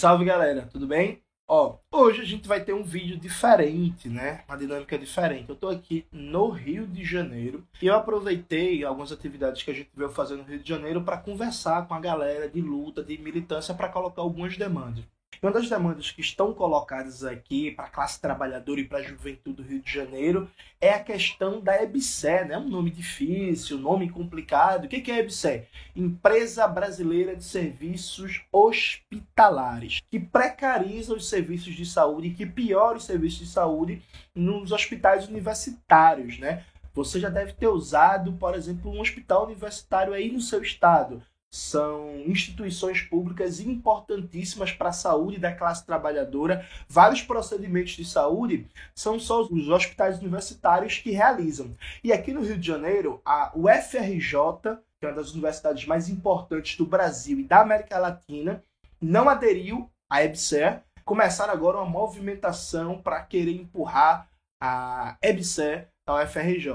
Salve galera, tudo bem? Ó, hoje a gente vai ter um vídeo diferente, né? Uma dinâmica diferente. Eu tô aqui no Rio de Janeiro e eu aproveitei algumas atividades que a gente veio fazer no Rio de Janeiro para conversar com a galera de luta, de militância, para colocar algumas demandas. Uma das demandas que estão colocadas aqui para a classe trabalhadora e para a juventude do Rio de Janeiro é a questão da EBSE, né? Um nome difícil, um nome complicado. O que é a EBSE? Empresa Brasileira de Serviços Hospitalares, que precariza os serviços de saúde e que piora os serviços de saúde nos hospitais universitários, né? Você já deve ter usado, por exemplo, um hospital universitário aí no seu estado são instituições públicas importantíssimas para a saúde da classe trabalhadora. Vários procedimentos de saúde são só os hospitais universitários que realizam. E aqui no Rio de Janeiro, a UFRJ, que é uma das universidades mais importantes do Brasil e da América Latina, não aderiu à EBSER. Começaram agora uma movimentação para querer empurrar a EBSER à UFRJ.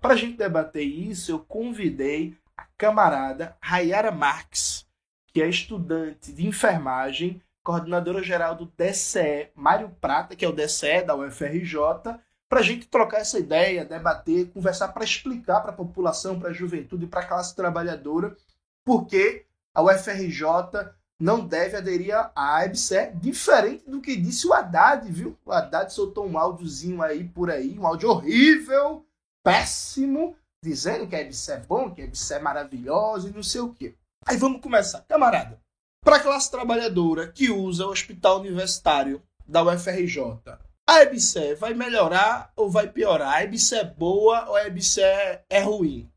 Para a gente debater isso, eu convidei a camarada Rayara Marques, que é estudante de enfermagem, coordenadora geral do DCE, Mário Prata, que é o DCE da UFRJ, para a gente trocar essa ideia, debater, conversar para explicar para a população, para a juventude, para a classe trabalhadora, por que a UFRJ não deve aderir à AEBSE, diferente do que disse o Haddad, viu? O Haddad soltou um áudiozinho aí por aí, um áudio horrível, péssimo, dizendo que a EBC é bom, que a EBC é maravilhosa e não sei o quê. Aí vamos começar. Camarada, para a classe trabalhadora que usa o hospital universitário da UFRJ, a EBC vai melhorar ou vai piorar? A EBC é boa ou a EBC é ruim?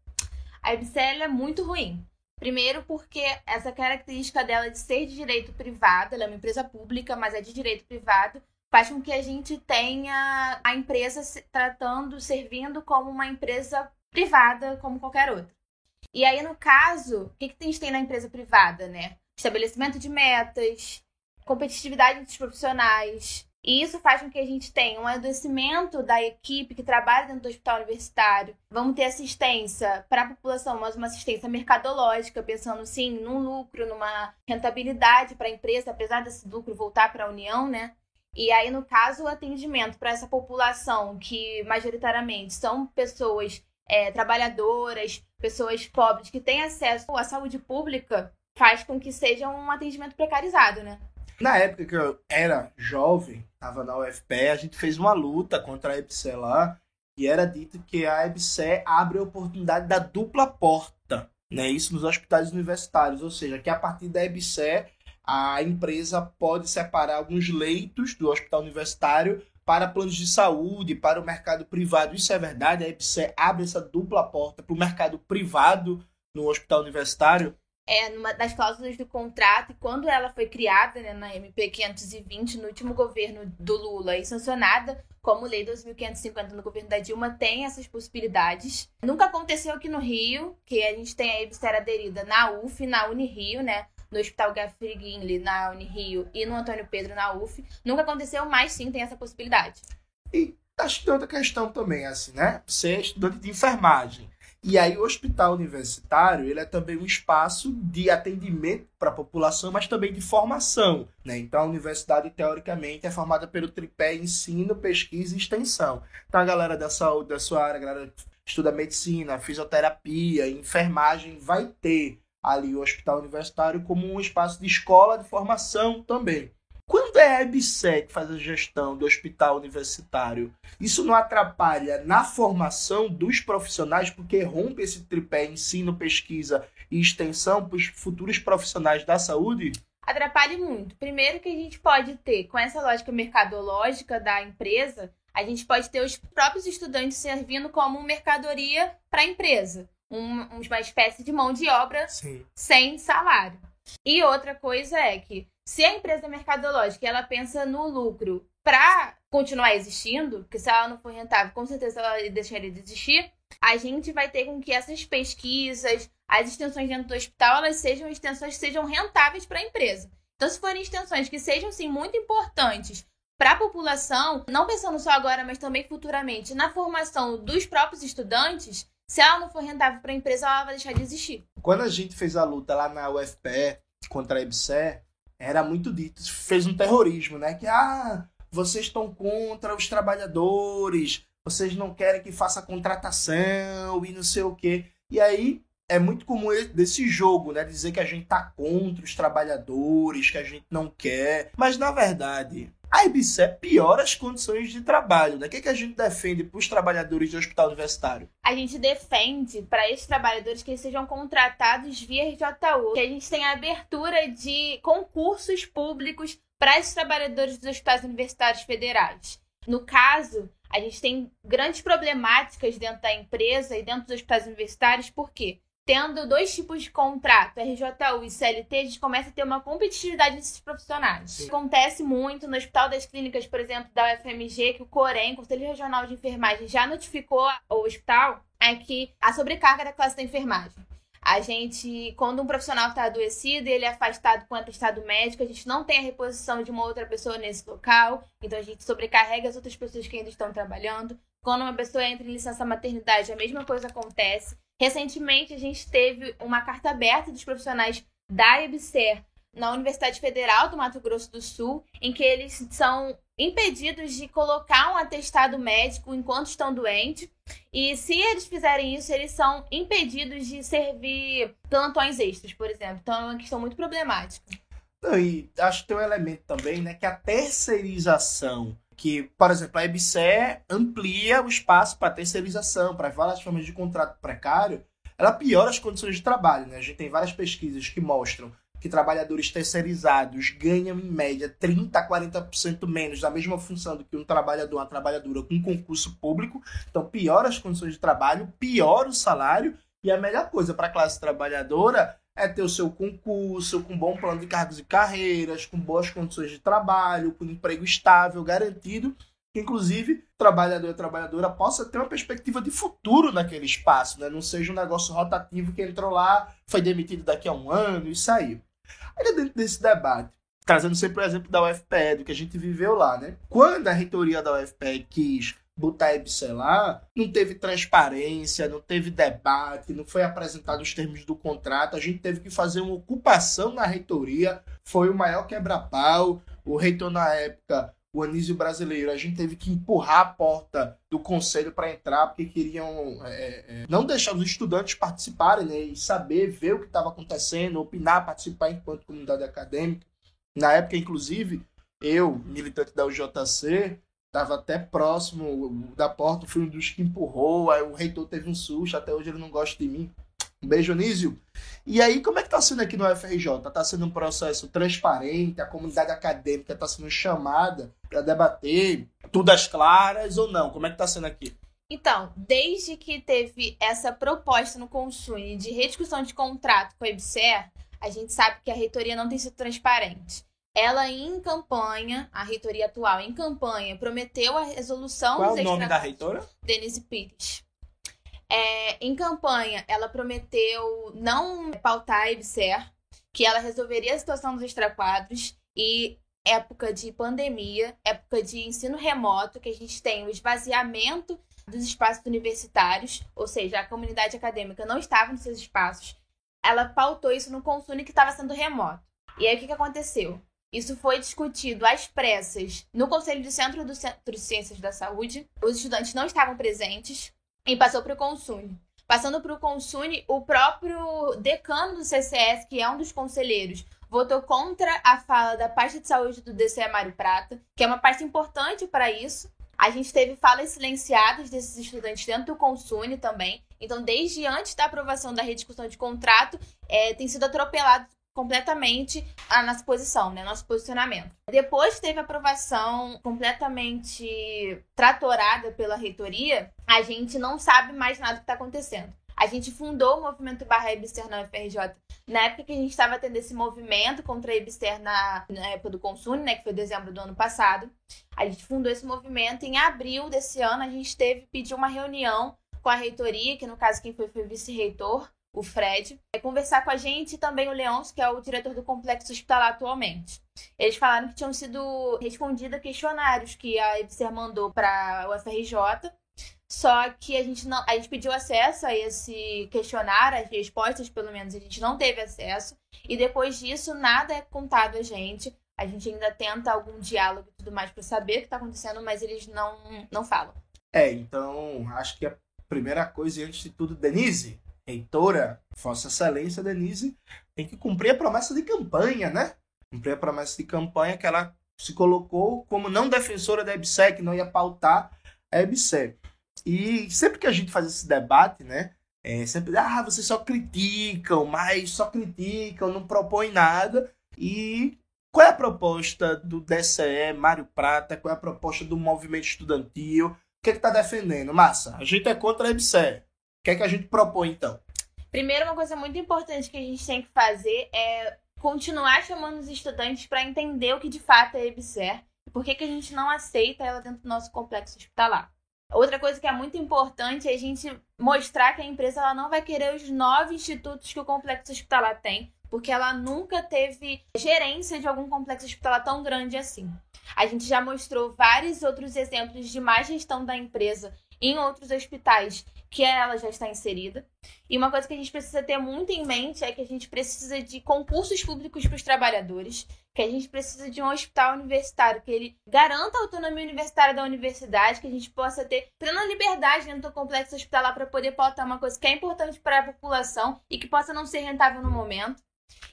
A EBC é muito ruim. Primeiro porque essa característica dela de ser de direito privado, ela é uma empresa pública, mas é de direito privado, faz com que a gente tenha a empresa tratando, servindo como uma empresa privada como qualquer outra. E aí, no caso, o que, que a gente tem na empresa privada, né? Estabelecimento de metas, competitividade entre os profissionais. E isso faz com que a gente tenha um adoecimento da equipe que trabalha dentro do hospital universitário. Vamos ter assistência para a população, mas uma assistência mercadológica, pensando sim num lucro, numa rentabilidade para a empresa, apesar desse lucro voltar para a União, né? E aí, no caso, o atendimento para essa população, que majoritariamente são pessoas é, trabalhadoras, pessoas pobres que têm acesso à saúde pública, faz com que seja um atendimento precarizado, né? Na época que eu era jovem, estava na UFPE, a gente fez uma luta contra a EBSE lá, e era dito que a EBSE abre a oportunidade da dupla porta, né? Isso nos hospitais universitários, ou seja, que a partir da EBSE a empresa pode separar alguns leitos do hospital universitário para planos de saúde, para o mercado privado. Isso é verdade? A EBSE abre essa dupla porta para o mercado privado no hospital universitário? É, numa das cláusulas do contrato, e quando ela foi criada né, na MP 520, no último governo do Lula, e sancionada como Lei 2.550 no governo da Dilma, tem essas possibilidades. Nunca aconteceu aqui no Rio, que a gente tem a EBSE aderida na UF, na Unirio, né? No Hospital Gaffrey Guinle, na Unirio, e no Antônio Pedro, na UF. Nunca aconteceu, mas sim tem essa possibilidade. E acho que tem outra questão também, assim, né? Você é estudante de enfermagem. E aí o hospital universitário, ele é também um espaço de atendimento para a população, mas também de formação, né? Então a universidade teoricamente é formada pelo tripé ensino, pesquisa e extensão. Então a galera da saúde, da sua área, a galera que estuda medicina, fisioterapia, enfermagem vai ter ali o hospital universitário como um espaço de escola de formação também. Quando é a EBSE que faz a gestão do hospital universitário, isso não atrapalha na formação dos profissionais, porque rompe esse tripé ensino, pesquisa e extensão para os futuros profissionais da saúde? Atrapalha muito. Primeiro que a gente pode ter, com essa lógica mercadológica da empresa, a gente pode ter os próprios estudantes servindo como mercadoria para a empresa um, uma espécie de mão de obra Sim. sem salário. E outra coisa é que se a empresa mercadológica ela pensa no lucro para continuar existindo, porque se ela não for rentável, com certeza ela deixaria de existir, a gente vai ter com que essas pesquisas, as extensões dentro do hospital, elas sejam extensões que sejam rentáveis para a empresa. Então, se forem extensões que sejam, sim, muito importantes para a população, não pensando só agora, mas também futuramente, na formação dos próprios estudantes, se ela não for rentável para a empresa, ela vai deixar de existir. Quando a gente fez a luta lá na UFPE contra a EBSE, era muito dito, fez um terrorismo, né? Que, ah, vocês estão contra os trabalhadores, vocês não querem que faça contratação e não sei o quê. E aí é muito comum desse jogo, né? Dizer que a gente tá contra os trabalhadores, que a gente não quer. Mas na verdade, a IBCE piora as condições de trabalho. Né? O que, é que a gente defende para os trabalhadores do hospital universitário? A gente defende para esses trabalhadores que eles sejam contratados via RJU, que a gente tenha abertura de concursos públicos para esses trabalhadores dos hospitais universitários federais. No caso, a gente tem grandes problemáticas dentro da empresa e dentro dos hospitais universitários, por quê? Tendo dois tipos de contrato, RJU e CLT, a gente começa a ter uma competitividade desses profissionais. Sim. Acontece muito no Hospital das Clínicas, por exemplo, da UFMG, que o COREM, Conselho Regional de Enfermagem, já notificou ao hospital é que a sobrecarga da classe da enfermagem. A gente, quando um profissional está adoecido e ele é afastado com atestado médico, a gente não tem a reposição de uma outra pessoa nesse local, então a gente sobrecarrega as outras pessoas que ainda estão trabalhando. Quando uma pessoa entra em licença maternidade, a mesma coisa acontece. Recentemente, a gente teve uma carta aberta dos profissionais da EBSER na Universidade Federal do Mato Grosso do Sul, em que eles são impedidos de colocar um atestado médico enquanto estão doentes. E se eles fizerem isso, eles são impedidos de servir plantões extras, por exemplo. Então é uma questão muito problemática. E acho que tem um elemento também, né, que a terceirização que, por exemplo, a EBSE amplia o espaço para terceirização, para várias formas de contrato precário, ela piora as condições de trabalho. Né? A gente tem várias pesquisas que mostram que trabalhadores terceirizados ganham, em média, 30% a 40% menos da mesma função do que um trabalhador, uma trabalhadora com concurso público. Então, piora as condições de trabalho, piora o salário. E a melhor coisa para a classe trabalhadora é ter o seu concurso, com bom plano de cargos e carreiras, com boas condições de trabalho, com emprego estável, garantido, que inclusive o trabalhador e a trabalhadora possa ter uma perspectiva de futuro naquele espaço, né? não seja um negócio rotativo que entrou lá, foi demitido daqui a um ano e saiu. Ainda dentro desse debate, trazendo sempre o exemplo da UFPE, do que a gente viveu lá, né? Quando a reitoria da UFPE quis botar a lá, não teve transparência, não teve debate, não foi apresentado os termos do contrato, a gente teve que fazer uma ocupação na reitoria, foi o maior quebra-pau, o reitor na época, o Anísio Brasileiro, a gente teve que empurrar a porta do conselho para entrar, porque queriam é, é, não deixar os estudantes participarem né, e saber, ver o que estava acontecendo, opinar, participar enquanto comunidade acadêmica. Na época, inclusive, eu, militante da UJC, estava até próximo da porta, fui um dos que empurrou, aí o reitor teve um susto, até hoje ele não gosta de mim. Um beijo, Anísio. E aí, como é que tá sendo aqui no UFRJ? Tá sendo um processo transparente, a comunidade acadêmica está sendo chamada para debater, tudo às claras ou não? Como é que tá sendo aqui? Então, desde que teve essa proposta no Consune de rediscussão de contrato com a EBSER, a gente sabe que a reitoria não tem sido transparente ela em campanha, a reitoria atual em campanha, prometeu a resolução Qual é o nome da reitora? Denise Pires. É, em campanha, ela prometeu não pautar a EBSER, que ela resolveria a situação dos extraquadros e época de pandemia, época de ensino remoto, que a gente tem o esvaziamento dos espaços universitários, ou seja, a comunidade acadêmica não estava nos seus espaços. Ela pautou isso no consumo que estava sendo remoto. E aí o que, que aconteceu? Isso foi discutido às pressas no Conselho do Centro do Centro de Ciências da Saúde. Os estudantes não estavam presentes e passou para o Consune. Passando para o Consune, o próprio decano do CCS, que é um dos conselheiros, votou contra a fala da pasta de saúde do DCE Mário Prata, que é uma parte importante para isso. A gente teve falas silenciadas desses estudantes dentro do Consune também. Então, desde antes da aprovação da rediscussão de contrato, é, tem sido atropelado completamente a nossa posição, né? Nosso posicionamento. Depois teve aprovação completamente tratorada pela reitoria, a gente não sabe mais nada que está acontecendo. A gente fundou o movimento barra Ebster na UFRJ na época que a gente estava tendo esse movimento contra a Ebster na, na época do Consumo, né, que foi dezembro do ano passado. A gente fundou esse movimento em abril desse ano, a gente teve pediu uma reunião com a reitoria, que no caso quem foi foi o vice-reitor, o Fred, é conversar com a gente e também o Leôncio, que é o diretor do complexo hospitalar atualmente. Eles falaram que tinham sido respondidos questionários que a EBSER mandou para o FRJ Só que a gente não, a gente pediu acesso a esse questionário, as respostas, pelo menos, a gente não teve acesso. E depois disso, nada é contado a gente. A gente ainda tenta algum diálogo e tudo mais para saber o que está acontecendo, mas eles não, não falam. É, então acho que a primeira coisa, antes de tudo, Denise, reitora, Vossa Excelência Denise, tem que cumprir a promessa de campanha, né? Cumprir a promessa de campanha que ela se colocou como não defensora da EBSEC, não ia pautar a EBSEC. E sempre que a gente faz esse debate, né? É sempre, ah, vocês só criticam, mas só criticam, não propõem nada. E qual é a proposta do DCE, Mário Prata? Qual é a proposta do movimento estudantil? O que é que tá defendendo? Massa, a gente é contra a EBSEC. Que é que a gente propõe, então? Primeiro, uma coisa muito importante que a gente tem que fazer é continuar chamando os estudantes para entender o que de fato é EBSER e por que, que a gente não aceita ela dentro do nosso complexo hospitalar. Outra coisa que é muito importante é a gente mostrar que a empresa ela não vai querer os nove institutos que o complexo hospitalar tem, porque ela nunca teve gerência de algum complexo hospitalar tão grande assim. A gente já mostrou vários outros exemplos de má gestão da empresa em outros hospitais que ela já está inserida. E uma coisa que a gente precisa ter muito em mente é que a gente precisa de concursos públicos para os trabalhadores, que a gente precisa de um hospital universitário que ele garanta a autonomia universitária da universidade, que a gente possa ter plena liberdade dentro do complexo hospitalar para poder pautar uma coisa que é importante para a população e que possa não ser rentável no momento.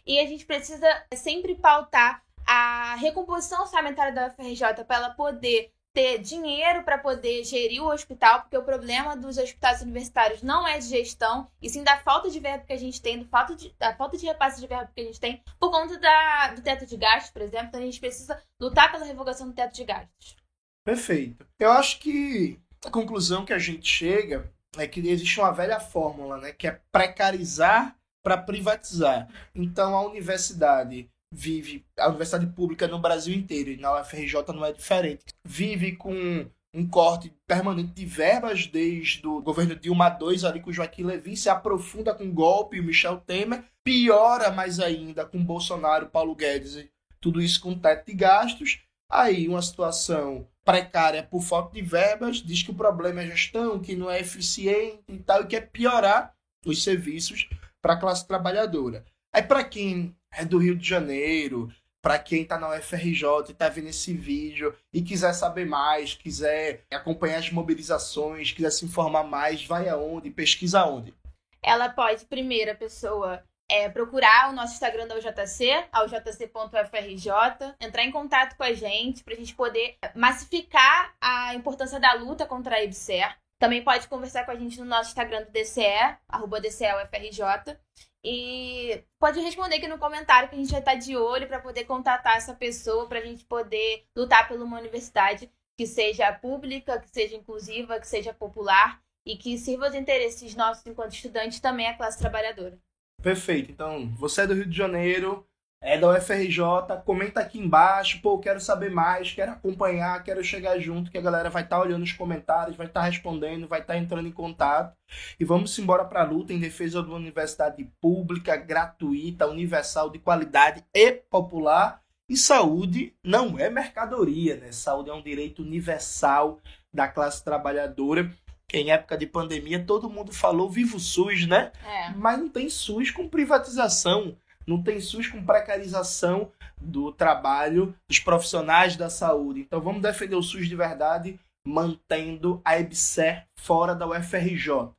E a gente precisa sempre pautar a recomposição orçamentária da UFRJ para ela poder ter dinheiro para poder gerir o hospital, porque o problema dos hospitais universitários não é de gestão, e sim da falta de verbo que a gente tem, do falta de, da falta de repasse de verbo que a gente tem, por conta da, do teto de gastos, por exemplo. Então a gente precisa lutar pela revogação do teto de gastos. Perfeito. Eu acho que a conclusão que a gente chega é que existe uma velha fórmula, né, que é precarizar para privatizar. Então a universidade vive, a universidade pública no Brasil inteiro, e na UFRJ não é diferente, vive com um corte permanente de verbas desde o governo Dilma II, ali com Joaquim Levy, se aprofunda com o golpe o Michel Temer, piora mais ainda com Bolsonaro, Paulo Guedes, tudo isso com teto de gastos. Aí uma situação precária por falta de verbas, diz que o problema é gestão, que não é eficiente e tal, e quer piorar os serviços para a classe trabalhadora. Aí para quem é do Rio de Janeiro, para quem está na UFRJ e está vendo esse vídeo e quiser saber mais, quiser acompanhar as mobilizações, quiser se informar mais, vai aonde, pesquisa aonde? Ela pode, primeira pessoa, é, procurar o nosso Instagram da UJC, aujc.ufrj, entrar em contato com a gente para a gente poder massificar a importância da luta contra a EBSER. Também pode conversar com a gente no nosso Instagram do DCE, arroba DCEUFRJ. E pode responder aqui no comentário que a gente vai estar de olho para poder contatar essa pessoa, para a gente poder lutar por uma universidade que seja pública, que seja inclusiva, que seja popular e que sirva os interesses nossos enquanto estudantes também a classe trabalhadora. Perfeito. Então, você é do Rio de Janeiro, é da UFRJ, comenta aqui embaixo, pô, quero saber mais, quero acompanhar, quero chegar junto, que a galera vai estar tá olhando os comentários, vai estar tá respondendo, vai estar tá entrando em contato. E vamos embora para a luta em defesa de uma universidade pública, gratuita, universal, de qualidade e popular. E saúde não é mercadoria, né? Saúde é um direito universal da classe trabalhadora. Em época de pandemia, todo mundo falou vivo SUS, né? É. Mas não tem SUS com privatização não tem SUS com precarização do trabalho dos profissionais da saúde. Então vamos defender o SUS de verdade, mantendo a EBSER fora da UFRJ.